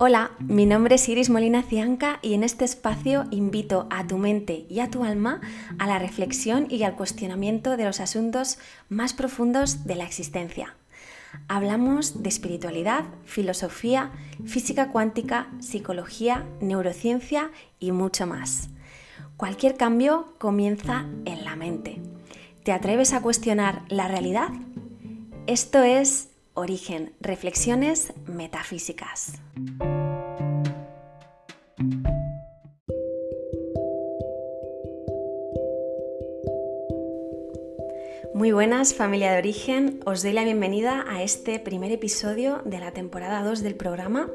Hola, mi nombre es Iris Molina Cianca y en este espacio invito a tu mente y a tu alma a la reflexión y al cuestionamiento de los asuntos más profundos de la existencia. Hablamos de espiritualidad, filosofía, física cuántica, psicología, neurociencia y mucho más. Cualquier cambio comienza en la mente. ¿Te atreves a cuestionar la realidad? Esto es Origen, Reflexiones Metafísicas. Muy buenas familia de origen, os doy la bienvenida a este primer episodio de la temporada 2 del programa,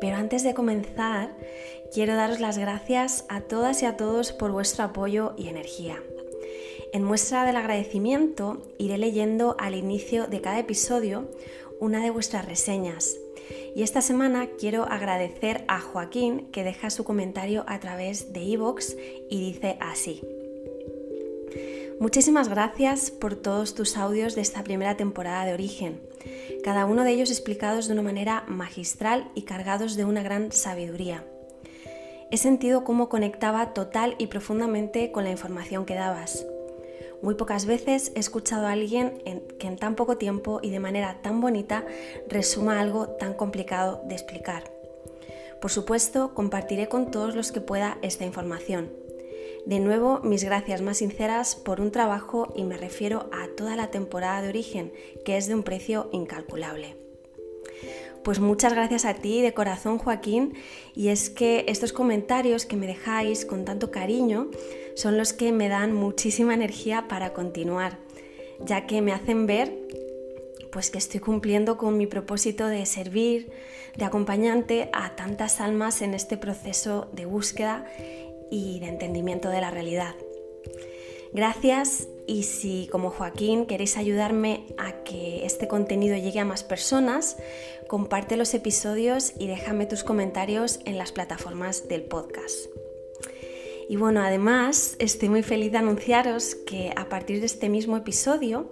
pero antes de comenzar quiero daros las gracias a todas y a todos por vuestro apoyo y energía. En muestra del agradecimiento iré leyendo al inicio de cada episodio una de vuestras reseñas. Y esta semana quiero agradecer a Joaquín que deja su comentario a través de iVoox y dice así. Muchísimas gracias por todos tus audios de esta primera temporada de Origen, cada uno de ellos explicados de una manera magistral y cargados de una gran sabiduría. He sentido cómo conectaba total y profundamente con la información que dabas. Muy pocas veces he escuchado a alguien que en tan poco tiempo y de manera tan bonita resuma algo tan complicado de explicar. Por supuesto, compartiré con todos los que pueda esta información de nuevo, mis gracias más sinceras por un trabajo y me refiero a toda la temporada de origen, que es de un precio incalculable. Pues muchas gracias a ti de corazón Joaquín y es que estos comentarios que me dejáis con tanto cariño son los que me dan muchísima energía para continuar, ya que me hacen ver pues que estoy cumpliendo con mi propósito de servir de acompañante a tantas almas en este proceso de búsqueda y de entendimiento de la realidad. Gracias y si como Joaquín queréis ayudarme a que este contenido llegue a más personas, comparte los episodios y déjame tus comentarios en las plataformas del podcast. Y bueno, además estoy muy feliz de anunciaros que a partir de este mismo episodio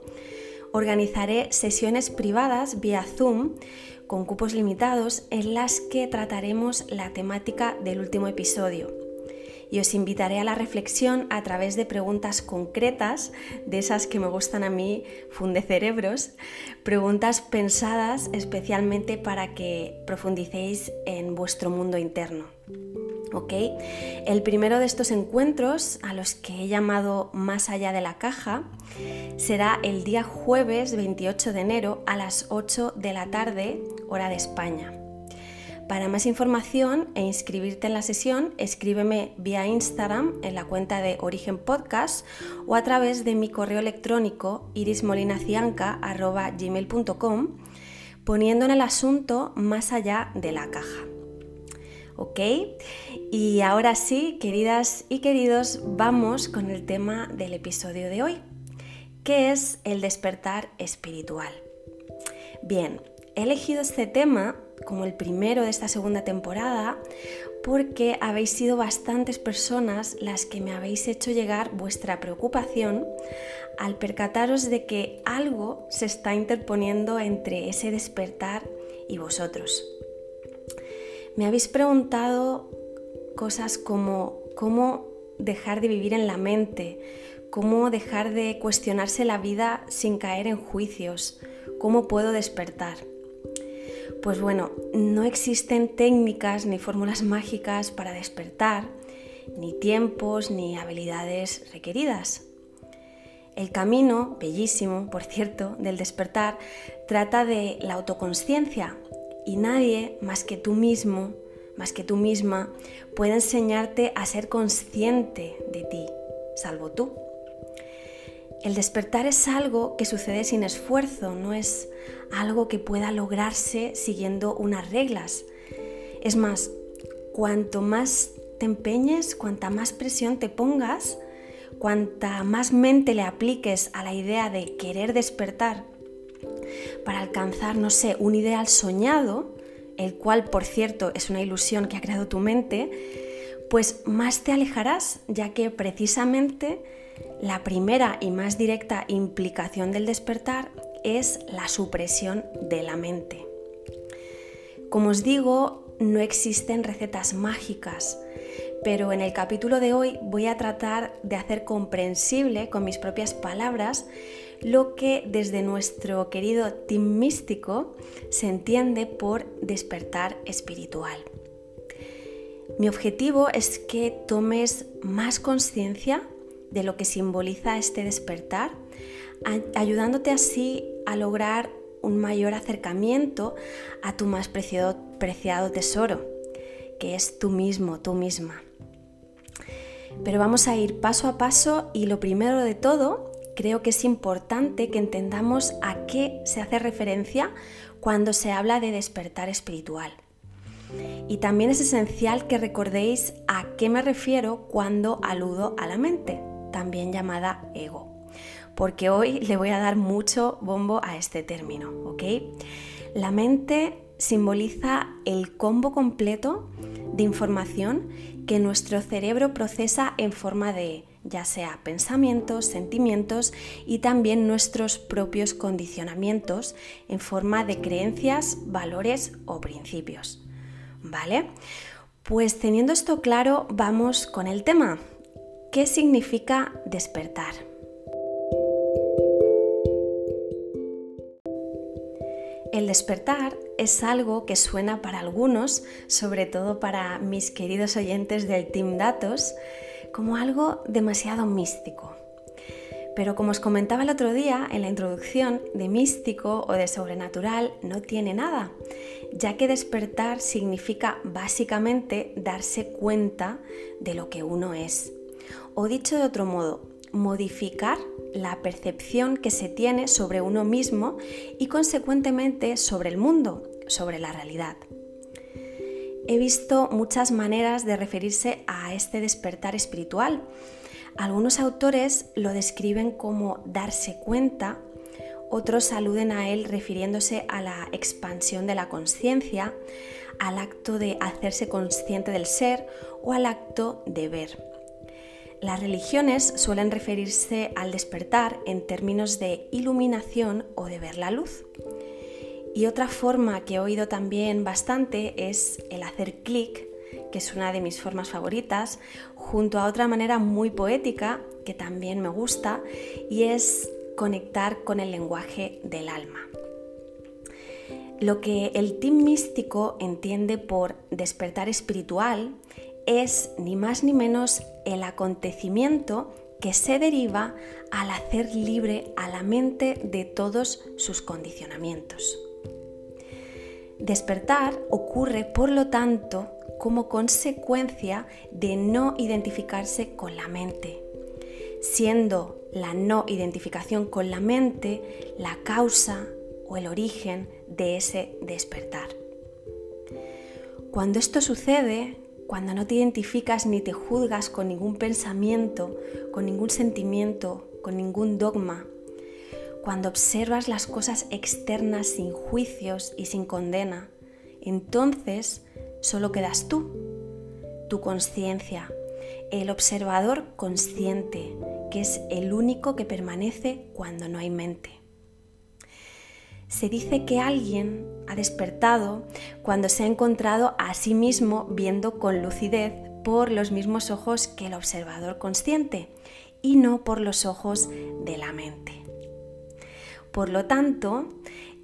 organizaré sesiones privadas vía Zoom con cupos limitados en las que trataremos la temática del último episodio y os invitaré a la reflexión a través de preguntas concretas, de esas que me gustan a mí, funde cerebros, preguntas pensadas especialmente para que profundicéis en vuestro mundo interno. ¿Ok? El primero de estos encuentros, a los que he llamado Más allá de la caja, será el día jueves 28 de enero a las 8 de la tarde, hora de España. Para más información e inscribirte en la sesión, escríbeme vía Instagram en la cuenta de Origen Podcast o a través de mi correo electrónico irismolinacianca.gmail.com poniendo en el asunto más allá de la caja. ¿Ok? Y ahora sí, queridas y queridos, vamos con el tema del episodio de hoy, que es el despertar espiritual. Bien, he elegido este tema como el primero de esta segunda temporada porque habéis sido bastantes personas las que me habéis hecho llegar vuestra preocupación al percataros de que algo se está interponiendo entre ese despertar y vosotros. Me habéis preguntado cosas como cómo dejar de vivir en la mente, cómo dejar de cuestionarse la vida sin caer en juicios, cómo puedo despertar. Pues bueno, no existen técnicas ni fórmulas mágicas para despertar, ni tiempos ni habilidades requeridas. El camino, bellísimo, por cierto, del despertar trata de la autoconsciencia y nadie más que tú mismo, más que tú misma, puede enseñarte a ser consciente de ti, salvo tú. El despertar es algo que sucede sin esfuerzo, no es algo que pueda lograrse siguiendo unas reglas. Es más, cuanto más te empeñes, cuanta más presión te pongas, cuanta más mente le apliques a la idea de querer despertar para alcanzar, no sé, un ideal soñado, el cual, por cierto, es una ilusión que ha creado tu mente, pues más te alejarás, ya que precisamente la primera y más directa implicación del despertar es la supresión de la mente. Como os digo, no existen recetas mágicas, pero en el capítulo de hoy voy a tratar de hacer comprensible con mis propias palabras lo que desde nuestro querido team místico se entiende por despertar espiritual. Mi objetivo es que tomes más conciencia de lo que simboliza este despertar, ayudándote así a lograr un mayor acercamiento a tu más preciado, preciado tesoro, que es tú mismo, tú misma. Pero vamos a ir paso a paso y lo primero de todo, creo que es importante que entendamos a qué se hace referencia cuando se habla de despertar espiritual. Y también es esencial que recordéis a qué me refiero cuando aludo a la mente, también llamada ego, porque hoy le voy a dar mucho bombo a este término, ¿ok? La mente simboliza el combo completo de información que nuestro cerebro procesa en forma de ya sea pensamientos, sentimientos y también nuestros propios condicionamientos en forma de creencias, valores o principios. ¿Vale? Pues teniendo esto claro, vamos con el tema. ¿Qué significa despertar? El despertar es algo que suena para algunos, sobre todo para mis queridos oyentes del Team Datos, como algo demasiado místico. Pero como os comentaba el otro día en la introducción, de místico o de sobrenatural no tiene nada, ya que despertar significa básicamente darse cuenta de lo que uno es. O dicho de otro modo, modificar la percepción que se tiene sobre uno mismo y consecuentemente sobre el mundo, sobre la realidad. He visto muchas maneras de referirse a este despertar espiritual, algunos autores lo describen como darse cuenta, otros aluden a él refiriéndose a la expansión de la conciencia, al acto de hacerse consciente del ser o al acto de ver. Las religiones suelen referirse al despertar en términos de iluminación o de ver la luz. Y otra forma que he oído también bastante es el hacer clic que es una de mis formas favoritas, junto a otra manera muy poética que también me gusta y es conectar con el lenguaje del alma. Lo que el team místico entiende por despertar espiritual es ni más ni menos el acontecimiento que se deriva al hacer libre a la mente de todos sus condicionamientos. Despertar ocurre, por lo tanto, como consecuencia de no identificarse con la mente, siendo la no identificación con la mente la causa o el origen de ese despertar. Cuando esto sucede, cuando no te identificas ni te juzgas con ningún pensamiento, con ningún sentimiento, con ningún dogma, cuando observas las cosas externas sin juicios y sin condena, entonces solo quedas tú, tu conciencia, el observador consciente, que es el único que permanece cuando no hay mente. Se dice que alguien ha despertado cuando se ha encontrado a sí mismo viendo con lucidez por los mismos ojos que el observador consciente y no por los ojos de la mente. Por lo tanto,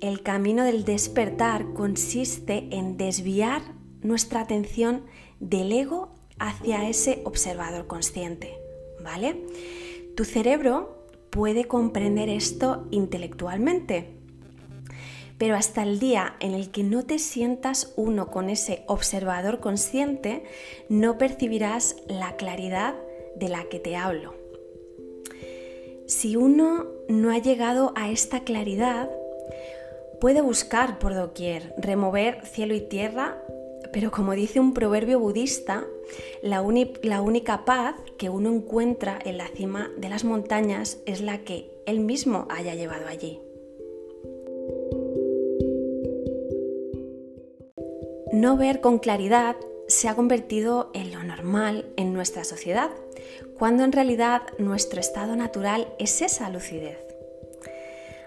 el camino del despertar consiste en desviar nuestra atención del ego hacia ese observador consciente, ¿vale? Tu cerebro puede comprender esto intelectualmente, pero hasta el día en el que no te sientas uno con ese observador consciente, no percibirás la claridad de la que te hablo. Si uno no ha llegado a esta claridad, puede buscar por doquier, remover cielo y tierra pero como dice un proverbio budista, la, única paz que uno encuentra en la cima de las montañas es la que él mismo haya llevado allí. No ver con claridad se ha convertido en lo normal en nuestra sociedad, cuando en realidad nuestro estado natural es esa lucidez.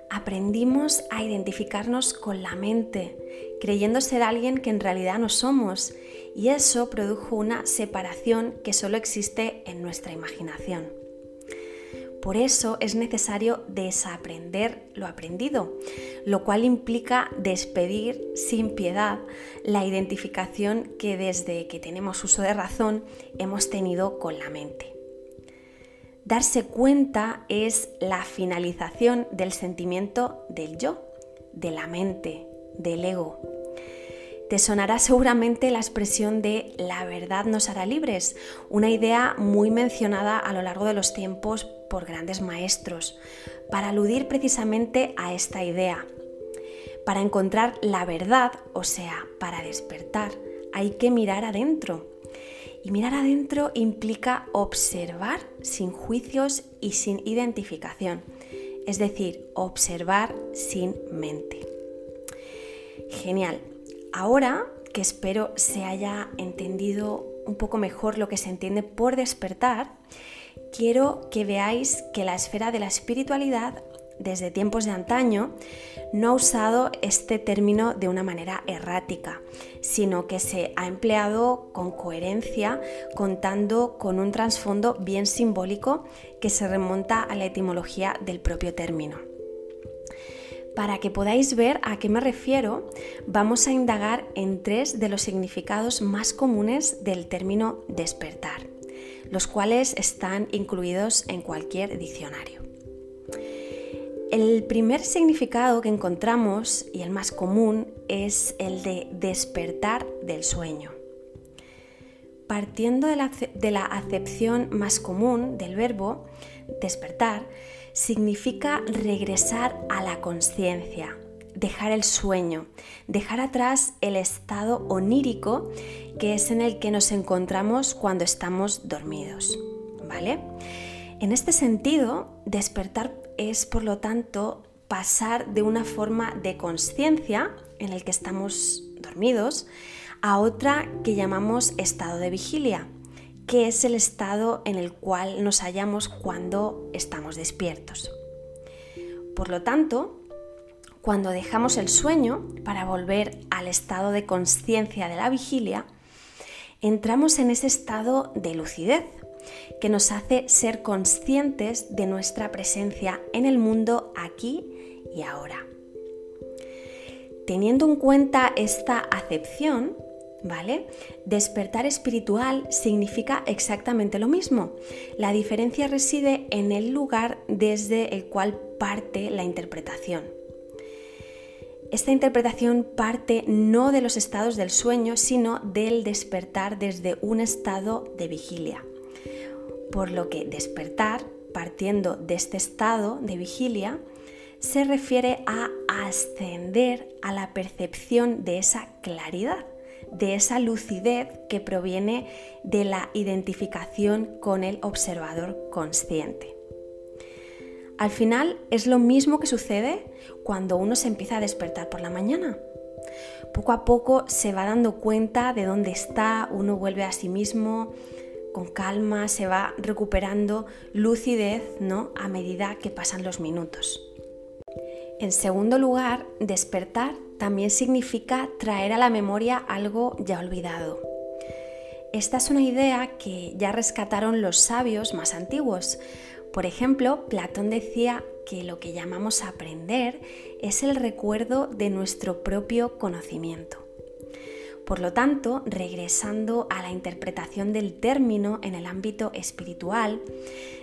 aprendimos a identificarnos con la mente, creyendo ser alguien que en realidad no somos, y eso produjo una separación que solo existe en nuestra imaginación. Por eso es necesario desaprender lo aprendido, lo cual implica despedir sin piedad la identificación que desde que tenemos uso de razón hemos tenido con la mente. Darse cuenta es la finalización del sentimiento del yo, de la mente, del ego. Te sonará seguramente la expresión de la verdad nos hará libres, una idea muy mencionada a lo largo de los tiempos por grandes maestros, para aludir precisamente a esta idea. Para encontrar la verdad, o sea, para despertar, hay que mirar adentro y mirar adentro implica observar sin juicios y sin identificación, es decir, observar sin mente. Genial. Ahora que espero se haya entendido un poco mejor lo que se entiende por despertar, quiero que veáis que la esfera de la espiritualidad desde tiempos de antaño, no ha usado este término de una manera errática, sino que se ha empleado con coherencia, contando con un trasfondo bien simbólico que se remonta a la etimología del propio término. Para que podáis ver a qué me refiero, vamos a indagar en tres de los significados más comunes del término despertar, los cuales están incluidos en cualquier diccionario. El primer significado que encontramos, y el más común, es el de despertar del sueño. Partiendo de la, acepción más común del verbo despertar, significa regresar a la conciencia, dejar el sueño, dejar atrás el estado onírico que es en el que nos encontramos cuando estamos dormidos. ¿Vale? En este sentido, despertar es, por lo tanto, pasar de una forma de conciencia en el que estamos dormidos a otra que llamamos estado de vigilia, que es el estado en el cual nos hallamos cuando estamos despiertos. Por lo tanto, cuando dejamos el sueño para volver al estado de conciencia de la vigilia, entramos en ese estado de lucidez, que nos hace ser conscientes de nuestra presencia en el mundo aquí y ahora. Teniendo en cuenta esta acepción, ¿vale? Despertar espiritual significa exactamente lo mismo. La diferencia reside en el lugar desde el cual parte la interpretación. Esta interpretación parte no de los estados del sueño, sino del despertar desde un estado de vigilia por lo que despertar, partiendo de este estado de vigilia, se refiere a ascender a la percepción de esa claridad, de esa lucidez que proviene de la identificación con el observador consciente. Al final es lo mismo que sucede cuando uno se empieza a despertar por la mañana. Poco a poco se va dando cuenta de dónde está, uno vuelve a sí mismo, con calma, se va recuperando lucidez ¿no? a medida que pasan los minutos. En segundo lugar, despertar también significa traer a la memoria algo ya olvidado. Esta es una idea que ya rescataron los sabios más antiguos. Por ejemplo, Platón decía que lo que llamamos aprender es el recuerdo de nuestro propio conocimiento. Por lo tanto, regresando a la interpretación del término en el ámbito espiritual,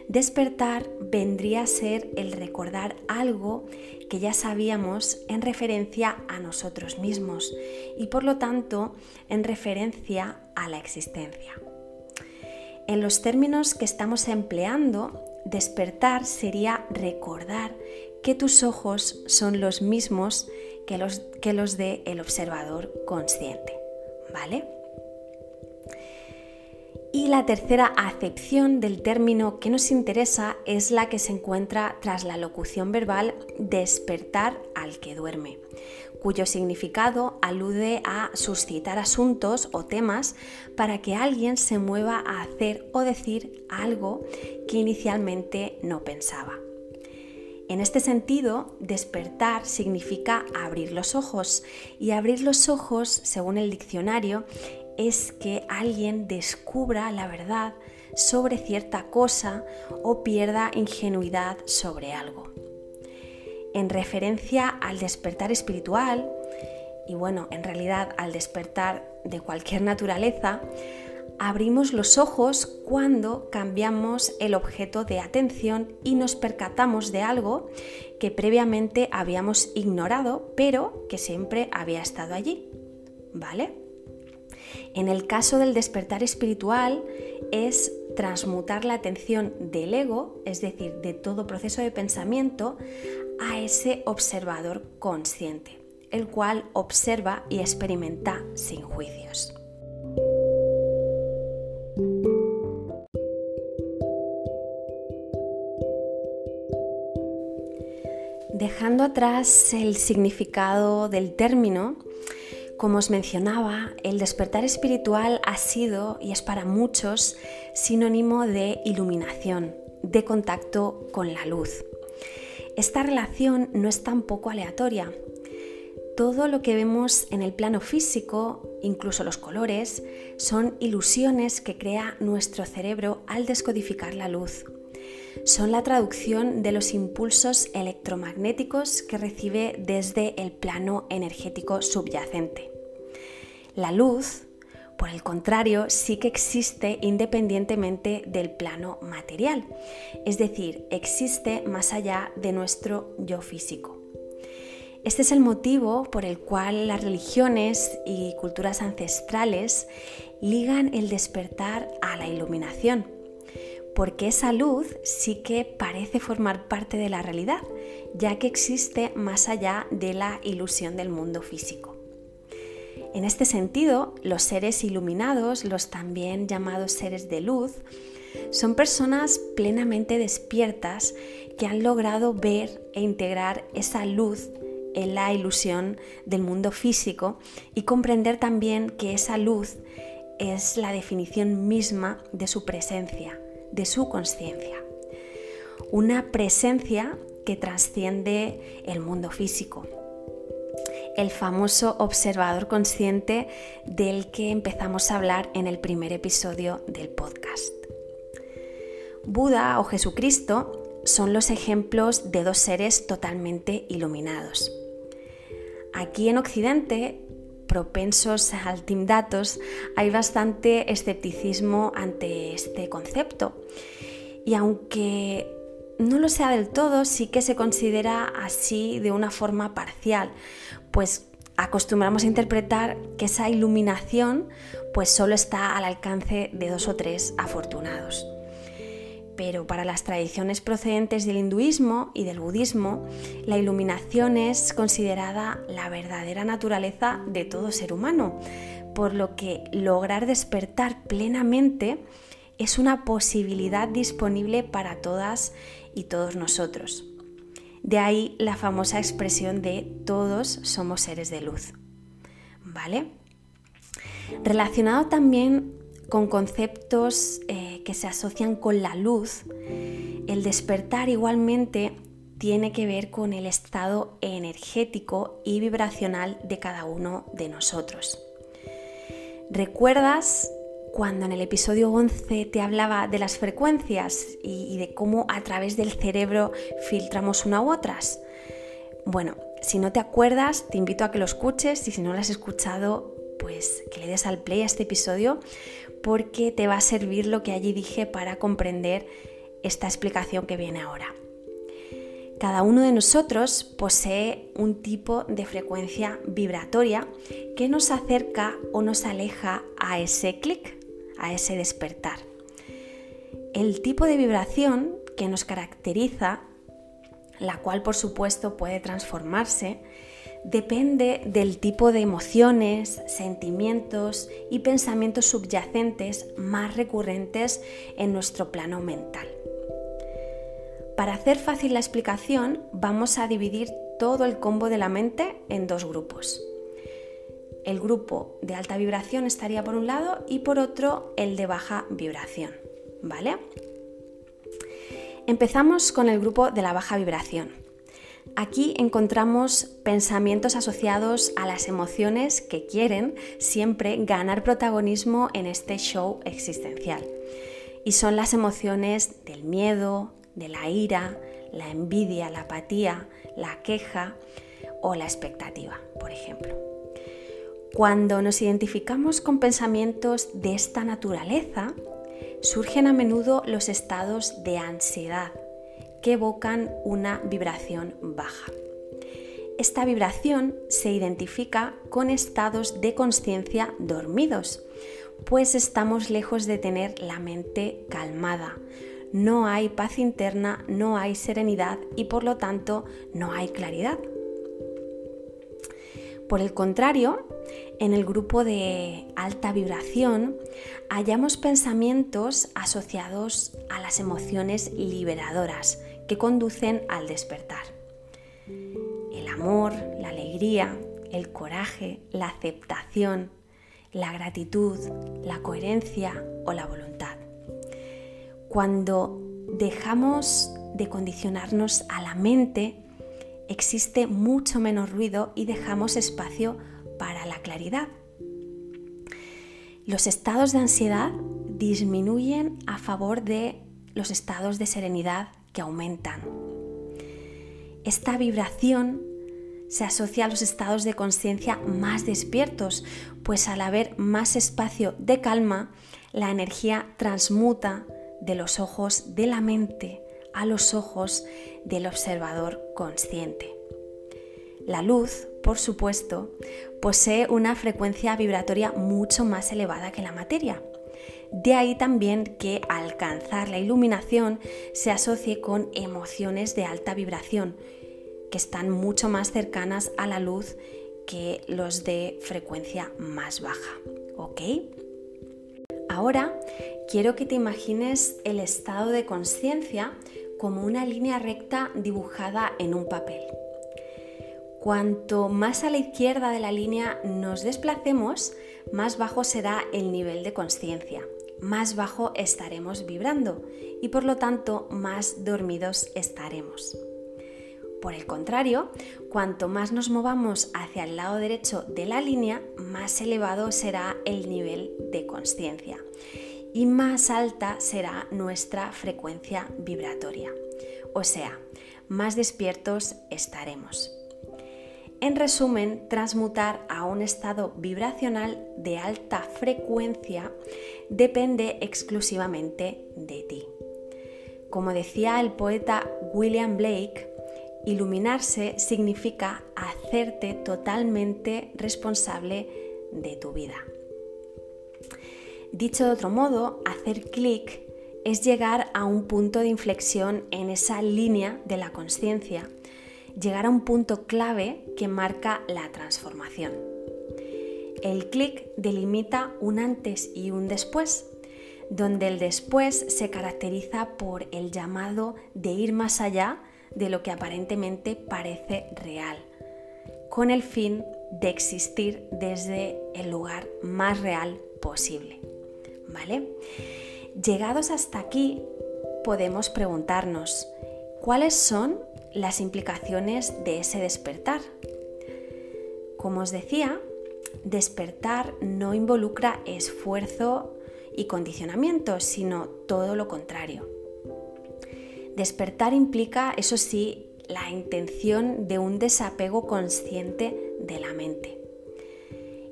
despertar vendría a ser el recordar algo que ya sabíamos en referencia a nosotros mismos y por lo tanto en referencia a la existencia. En los términos que estamos empleando, despertar sería recordar que tus ojos son los mismos que los, que los de el observador consciente. ¿vale? Y la tercera acepción del término que nos interesa es la que se encuentra tras la locución verbal despertar al que duerme, cuyo significado alude a suscitar asuntos o temas para que alguien se mueva a hacer o decir algo que inicialmente no pensaba. En este sentido, despertar significa abrir los ojos y abrir los ojos, según el diccionario, es que alguien descubra la verdad sobre cierta cosa o pierda ingenuidad sobre algo. En referencia al despertar espiritual, y bueno, en realidad al despertar de cualquier naturaleza, abrimos los ojos cuando cambiamos el objeto de atención y nos percatamos de algo que previamente habíamos ignorado, pero que siempre había estado allí. ¿Vale? En el caso del despertar espiritual es transmutar la atención del ego, es decir, de todo proceso de pensamiento, a ese observador consciente, el cual observa y experimenta sin juicios. Dejando atrás el significado del término, como os mencionaba, el despertar espiritual ha sido y es para muchos sinónimo de iluminación, de contacto con la luz. Esta relación no es tampoco aleatoria. Todo lo que vemos en el plano físico, incluso los colores, son ilusiones que crea nuestro cerebro al descodificar la luz. Son la traducción de los impulsos electromagnéticos que recibe desde el plano energético subyacente. La luz, por el contrario, sí que existe independientemente del plano material, es decir, existe más allá de nuestro yo físico. Este es el motivo por el cual las religiones y culturas ancestrales ligan el despertar a la iluminación, porque esa luz sí que parece formar parte de la realidad, ya que existe más allá de la ilusión del mundo físico. En este sentido, los seres iluminados, los también llamados seres de luz, son personas plenamente despiertas que han logrado ver e integrar esa luz en la ilusión del mundo físico y comprender también que esa luz es la definición misma de su presencia, de su conciencia. Una presencia que trasciende el mundo físico, el famoso observador consciente del que empezamos a hablar en el primer episodio del podcast. Buda o Jesucristo son los ejemplos de dos seres totalmente iluminados. Aquí en Occidente, propensos al Team Datos, hay bastante escepticismo ante este concepto. Y aunque no lo sea del todo, sí que se considera así de una forma parcial, pues acostumbramos a interpretar que esa iluminación pues solo está al alcance de dos o tres afortunados. Pero para las tradiciones procedentes del hinduismo y del budismo, la iluminación es considerada la verdadera naturaleza de todo ser humano, por lo que lograr despertar plenamente es una posibilidad disponible para todas y todos nosotros. De ahí la famosa expresión de todos somos seres de luz. ¿Vale? Relacionado también con conceptos eh, que se asocian con la luz, el despertar igualmente tiene que ver con el estado energético y vibracional de cada uno de nosotros. ¿Recuerdas cuando en el episodio 11 te hablaba de las frecuencias y, de cómo a través del cerebro filtramos una u otras. Bueno, si no te acuerdas, te invito a que lo escuches y si no lo has escuchado, pues que le des al play a este episodio porque te va a servir lo que allí dije para comprender esta explicación que viene ahora. Cada uno de nosotros posee un tipo de frecuencia vibratoria que nos acerca o nos aleja a ese clic, a ese despertar. El tipo de vibración que nos caracteriza, la cual por supuesto puede transformarse, depende del tipo de emociones, sentimientos y pensamientos subyacentes más recurrentes en nuestro plano mental. Para hacer fácil la explicación, vamos a dividir todo el combo de la mente en dos grupos el grupo de alta vibración estaría por un lado y por otro el de baja vibración, ¿vale? Empezamos con el grupo de la baja vibración. Aquí encontramos pensamientos asociados a las emociones que quieren siempre ganar protagonismo en este show existencial. Y son las emociones del miedo, de la ira, la envidia, la apatía, la queja o la expectativa, por ejemplo. Cuando nos identificamos con pensamientos de esta naturaleza, surgen a menudo los estados de ansiedad que evocan una vibración baja. Esta vibración se identifica con estados de conciencia dormidos, pues estamos lejos de tener la mente calmada. No hay paz interna, no hay serenidad y por lo tanto no hay claridad. Por el contrario, en el grupo de alta vibración hallamos pensamientos asociados a las emociones liberadoras que conducen al despertar. El amor, la alegría, el coraje, la aceptación, la gratitud, la coherencia o la voluntad. Cuando dejamos de condicionarnos a la mente, existe mucho menos ruido y dejamos espacio para la claridad. Los estados de ansiedad disminuyen a favor de los estados de serenidad que aumentan. Esta vibración se asocia a los estados de conciencia más despiertos, pues al haber más espacio de calma, la energía transmuta de los ojos de la mente a los ojos del observador consciente. La luz, por supuesto, posee una frecuencia vibratoria mucho más elevada que la materia. De ahí también que alcanzar la iluminación se asocie con emociones de alta vibración, que están mucho más cercanas a la luz que los de frecuencia más baja. ¿Ok? Ahora quiero que te imagines el estado de conciencia como una línea recta dibujada en un papel. Cuanto más a la izquierda de la línea nos desplacemos, más bajo será el nivel de conciencia, más bajo estaremos vibrando y por lo tanto más dormidos estaremos. Por el contrario, cuanto más nos movamos hacia el lado derecho de la línea, más elevado será el nivel de conciencia y más alta será nuestra frecuencia vibratoria. O sea, más despiertos estaremos. En resumen, transmutar a un estado vibracional de alta frecuencia depende exclusivamente de ti. Como decía el poeta William Blake, iluminarse significa hacerte totalmente responsable de tu vida. Dicho de otro modo, hacer clic es llegar a un punto de inflexión en esa línea de la conciencia llegar a un punto clave que marca la transformación. El clic delimita un antes y un después, donde el después se caracteriza por el llamado de ir más allá de lo que aparentemente parece real, con el fin de existir desde el lugar más real posible. ¿Vale? Llegados hasta aquí, podemos preguntarnos, ¿cuáles son las implicaciones de ese despertar. Como os decía, despertar no involucra esfuerzo y condicionamiento, sino todo lo contrario. Despertar implica, eso sí, la intención de un desapego consciente de la mente.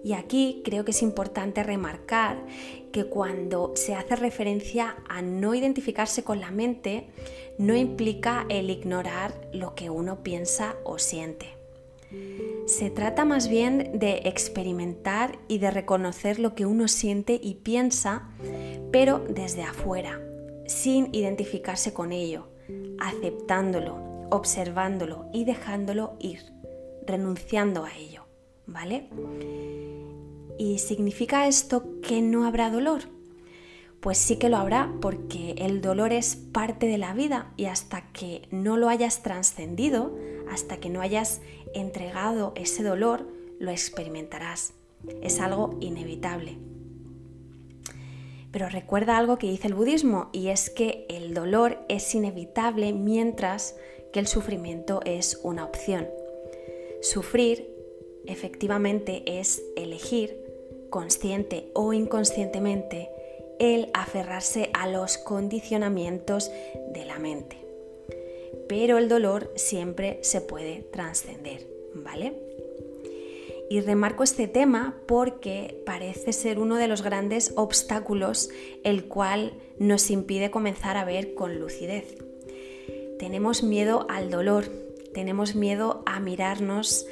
Y aquí creo que es importante remarcar que cuando se hace referencia a no identificarse con la mente, no implica el ignorar lo que uno piensa o siente. Se trata más bien de experimentar y de reconocer lo que uno siente y piensa, pero desde afuera, sin identificarse con ello, aceptándolo, observándolo y dejándolo ir, renunciando a ello, ¿vale? ¿Y significa esto que no habrá dolor? Pues sí que lo habrá porque el dolor es parte de la vida y hasta que no lo hayas trascendido, hasta que no hayas entregado ese dolor, lo experimentarás. Es algo inevitable. Pero recuerda algo que dice el budismo y es que el dolor es inevitable mientras que el sufrimiento es una opción. Sufrir efectivamente es elegir, consciente o inconscientemente, el aferrarse a los condicionamientos de la mente. Pero el dolor siempre se puede trascender, ¿vale? Y remarco este tema porque parece ser uno de los grandes obstáculos el cual nos impide comenzar a ver con lucidez. Tenemos miedo al dolor, tenemos miedo a mirarnos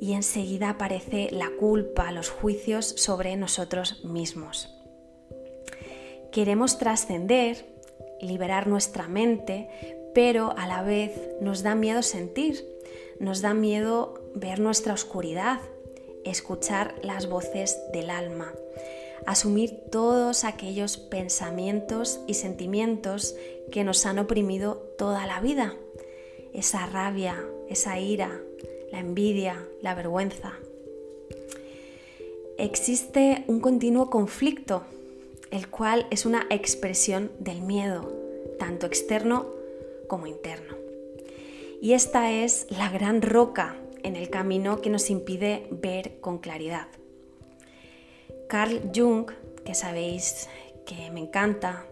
y enseguida aparece la culpa, los juicios sobre nosotros mismos. Queremos trascender, liberar nuestra mente, pero a la vez nos da miedo sentir, nos da miedo ver nuestra oscuridad, escuchar las voces del alma, asumir todos aquellos pensamientos y sentimientos que nos han oprimido toda la vida, esa rabia, esa ira, la envidia, la vergüenza. Existe un continuo conflicto, el cual es una expresión del miedo, tanto externo como interno. Y esta es la gran roca en el camino que nos impide ver con claridad. Carl Jung, que sabéis que me encanta,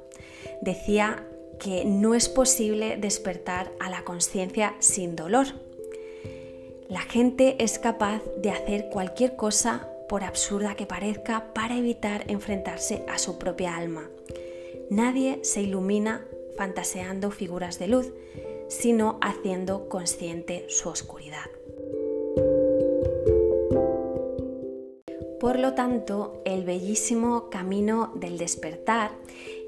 decía que no es posible despertar a la conciencia sin dolor. La gente es capaz de hacer cualquier cosa, por absurda que parezca, para evitar enfrentarse a su propia alma. Nadie se ilumina fantaseando figuras de luz, sino haciendo consciente su oscuridad. Por lo tanto, el bellísimo camino del despertar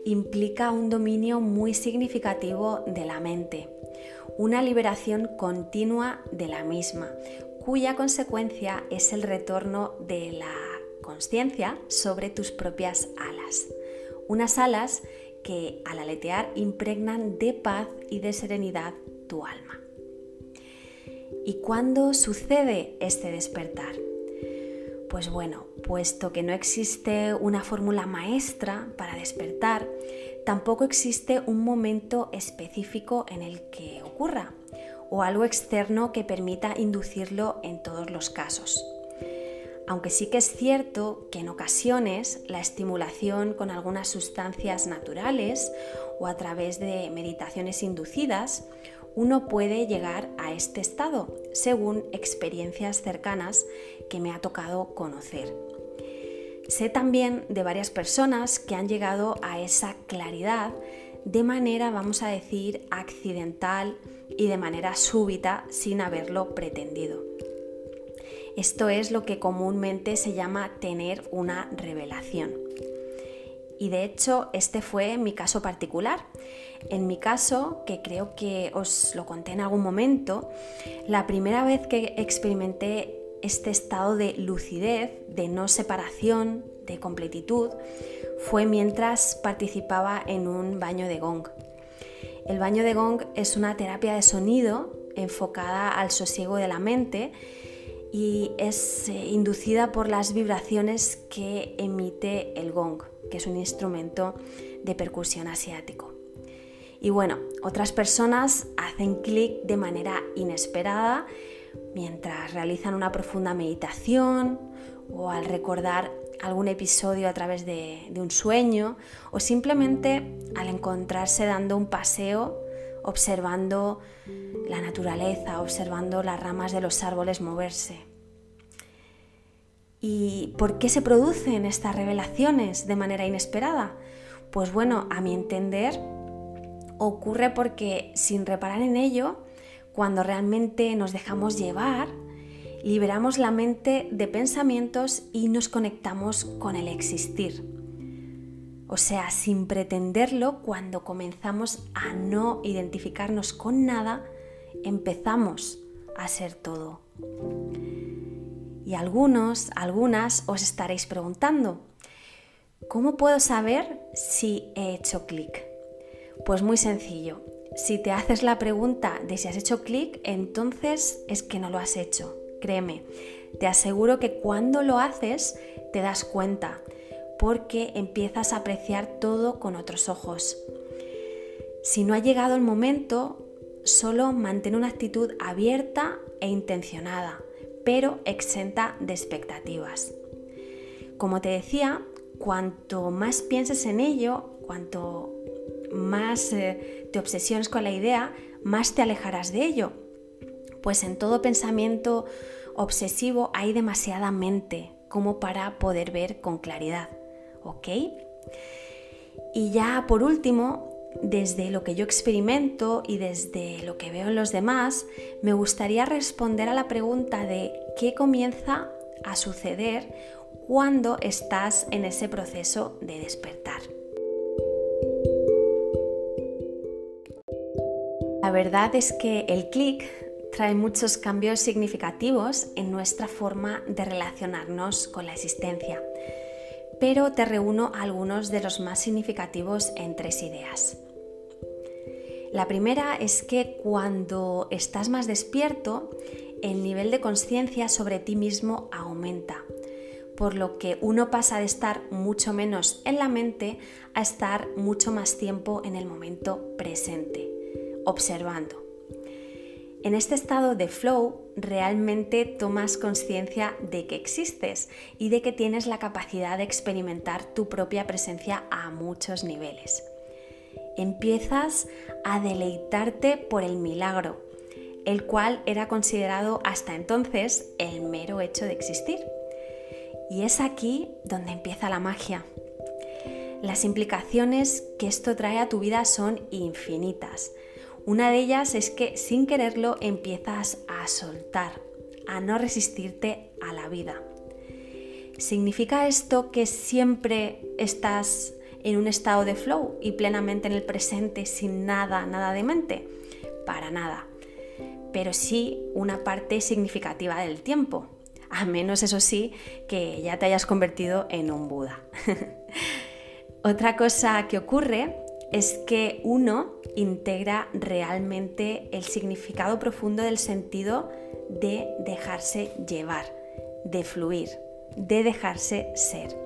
implica un dominio muy significativo de la mente, una liberación continua de la misma, cuya consecuencia es el retorno de la conciencia sobre tus propias alas. Unas alas que al aletear impregnan de paz y de serenidad tu alma. ¿Y cuándo sucede este despertar? Pues bueno, puesto que no existe una fórmula maestra para despertar, tampoco existe un momento específico en el que ocurra o algo externo que permita inducirlo en todos los casos. Aunque sí que es cierto que en ocasiones la estimulación con algunas sustancias naturales o a través de meditaciones inducidas uno puede llegar a este estado según experiencias cercanas que me ha tocado conocer. Sé también de varias personas que han llegado a esa claridad de manera, vamos a decir, accidental y de manera súbita sin haberlo pretendido. Esto es lo que comúnmente se llama tener una revelación. Y de hecho, este fue mi caso particular. En mi caso, que creo que os lo conté en algún momento, la primera vez que experimenté este estado de lucidez, de no separación, de completitud, fue mientras participaba en un baño de gong. El baño de gong es una terapia de sonido enfocada al sosiego de la mente y es eh, inducida por las vibraciones que emite el gong, que es un instrumento de percusión asiático. Y bueno, otras personas hacen clic de manera inesperada mientras realizan una profunda meditación o al recordar algún episodio a través de, de, un sueño o simplemente al encontrarse dando un paseo observando la naturaleza, observando las ramas de los árboles moverse. ¿Y por qué se producen estas revelaciones de manera inesperada? Pues bueno, a mi entender, ocurre porque sin reparar en ello, cuando realmente nos dejamos llevar, liberamos la mente de pensamientos y nos conectamos con el existir. O sea, sin pretenderlo, cuando comenzamos a no identificarnos con nada, empezamos a ser todo. Y algunos, algunas os estaréis preguntando, ¿cómo puedo saber si he hecho clic? Pues muy sencillo. Si te haces la pregunta de si has hecho clic, entonces es que no lo has hecho. Créeme, te aseguro que cuando lo haces te das cuenta, porque empiezas a apreciar todo con otros ojos. Si no ha llegado el momento, solo mantén una actitud abierta e intencionada, pero exenta de expectativas. Como te decía, cuanto más pienses en ello, cuanto más eh, te obsesiones con la idea, más te alejarás de ello. Pues en todo pensamiento obsesivo hay demasiada mente como para poder ver con claridad. ¿Ok? Y ya por último, desde lo que yo experimento y desde lo que veo en los demás, me gustaría responder a la pregunta de qué comienza a suceder cuando estás en ese proceso de despertar. La verdad es que el clic trae muchos cambios significativos en nuestra forma de relacionarnos con la existencia, pero te reúno algunos de los más significativos en tres ideas. La primera es que cuando estás más despierto, el nivel de conciencia sobre ti mismo aumenta, por lo que uno pasa de estar mucho menos en la mente a estar mucho más tiempo en el momento presente, observando. En este estado de flow realmente tomas conciencia de que existes y de que tienes la capacidad de experimentar tu propia presencia a muchos niveles empiezas a deleitarte por el milagro, el cual era considerado hasta entonces el mero hecho de existir. Y es aquí donde empieza la magia. Las implicaciones que esto trae a tu vida son infinitas. Una de ellas es que sin quererlo empiezas a soltar, a no resistirte a la vida. ¿Significa esto que siempre estás en un estado de flow y plenamente en el presente sin nada, nada de mente? Para nada. Pero sí una parte significativa del tiempo. A menos, eso sí, que ya te hayas convertido en un Buda. Otra cosa que ocurre es que uno integra realmente el significado profundo del sentido de dejarse llevar, de fluir, de dejarse ser.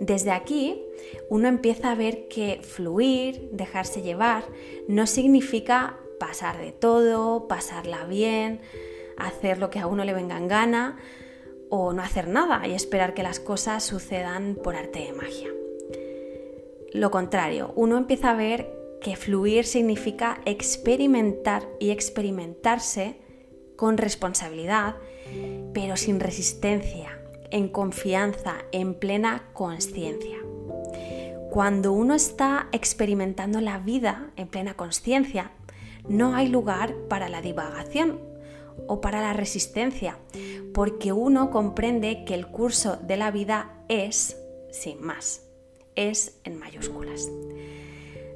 Desde aquí, uno empieza a ver que fluir, dejarse llevar, no significa pasar de todo, pasarla bien, hacer lo que a uno le venga en gana o no hacer nada y esperar que las cosas sucedan por arte de magia. Lo contrario, uno empieza a ver que fluir significa experimentar y experimentarse con responsabilidad, pero sin resistencia, en confianza, en plena conciencia. Cuando uno está experimentando la vida en plena conciencia, no hay lugar para la divagación o para la resistencia, porque uno comprende que el curso de la vida es sin más, es en mayúsculas.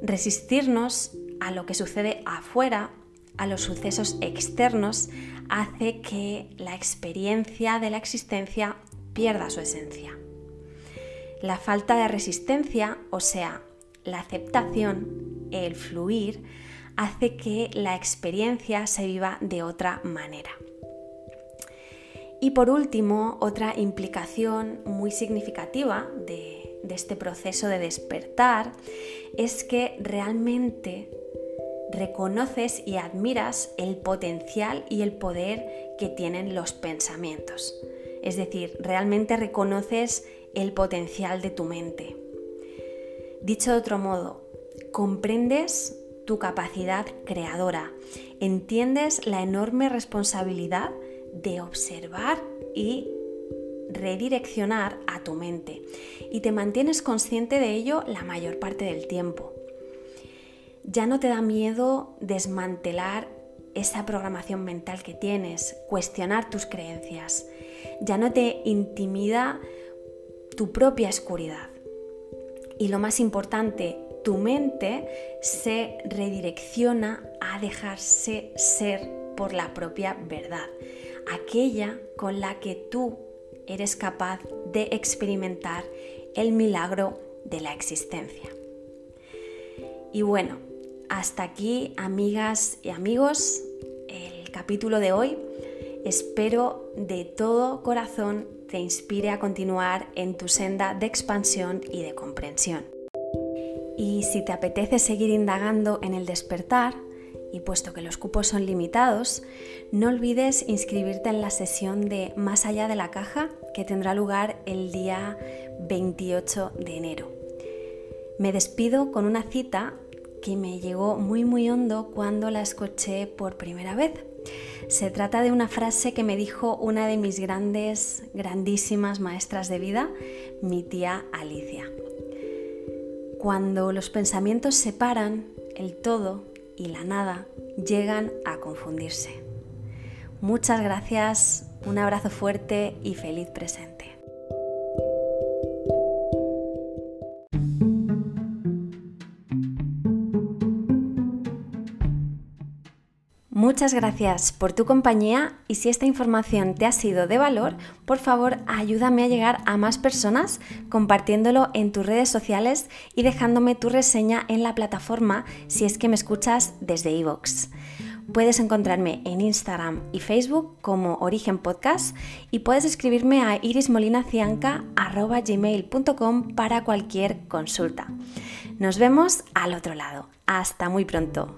Resistirnos a lo que sucede afuera, a los sucesos externos, hace que la experiencia de la existencia pierda su esencia. La falta de resistencia, o sea, la aceptación, el fluir, hace que la experiencia se viva de otra manera. Y por último, otra implicación muy significativa de, este proceso de despertar es que realmente reconoces y admiras el potencial y el poder que tienen los pensamientos. Es decir, realmente reconoces el potencial de tu mente. Dicho de otro modo, comprendes tu capacidad creadora, entiendes la enorme responsabilidad de observar y redireccionar a tu mente y te mantienes consciente de ello la mayor parte del tiempo. Ya no te da miedo desmantelar esa programación mental que tienes, cuestionar tus creencias, ya no te intimida tu propia oscuridad. Y lo más importante, tu mente se redirecciona a dejarse ser por la propia verdad, aquella con la que tú eres capaz de experimentar el milagro de la existencia. Y bueno, hasta aquí, amigas y amigos, el capítulo de hoy. espero de todo corazón te inspire a continuar en tu senda de expansión y de comprensión. Y si te apetece seguir indagando en el despertar, y puesto que los cupos son limitados, no olvides inscribirte en la sesión de Más allá de la caja que tendrá lugar el día 28 de enero. Me despido con una cita que me llegó muy muy hondo cuando la escuché por primera vez. Se trata de una frase que me dijo una de mis grandes, grandísimas maestras de vida, mi tía Alicia. Cuando los pensamientos se paran, el todo y la nada llegan a confundirse. Muchas gracias, un abrazo fuerte y feliz presente. Muchas gracias por tu compañía y si esta información te ha sido de valor, por favor ayúdame a llegar a más personas compartiéndolo en tus redes sociales y dejándome tu reseña en la plataforma si es que me escuchas desde iVoox. Puedes encontrarme en Instagram y Facebook como Origen Podcast y puedes escribirme a irismolinacianca.gmail.com para cualquier consulta. Nos vemos al otro lado. Hasta muy pronto.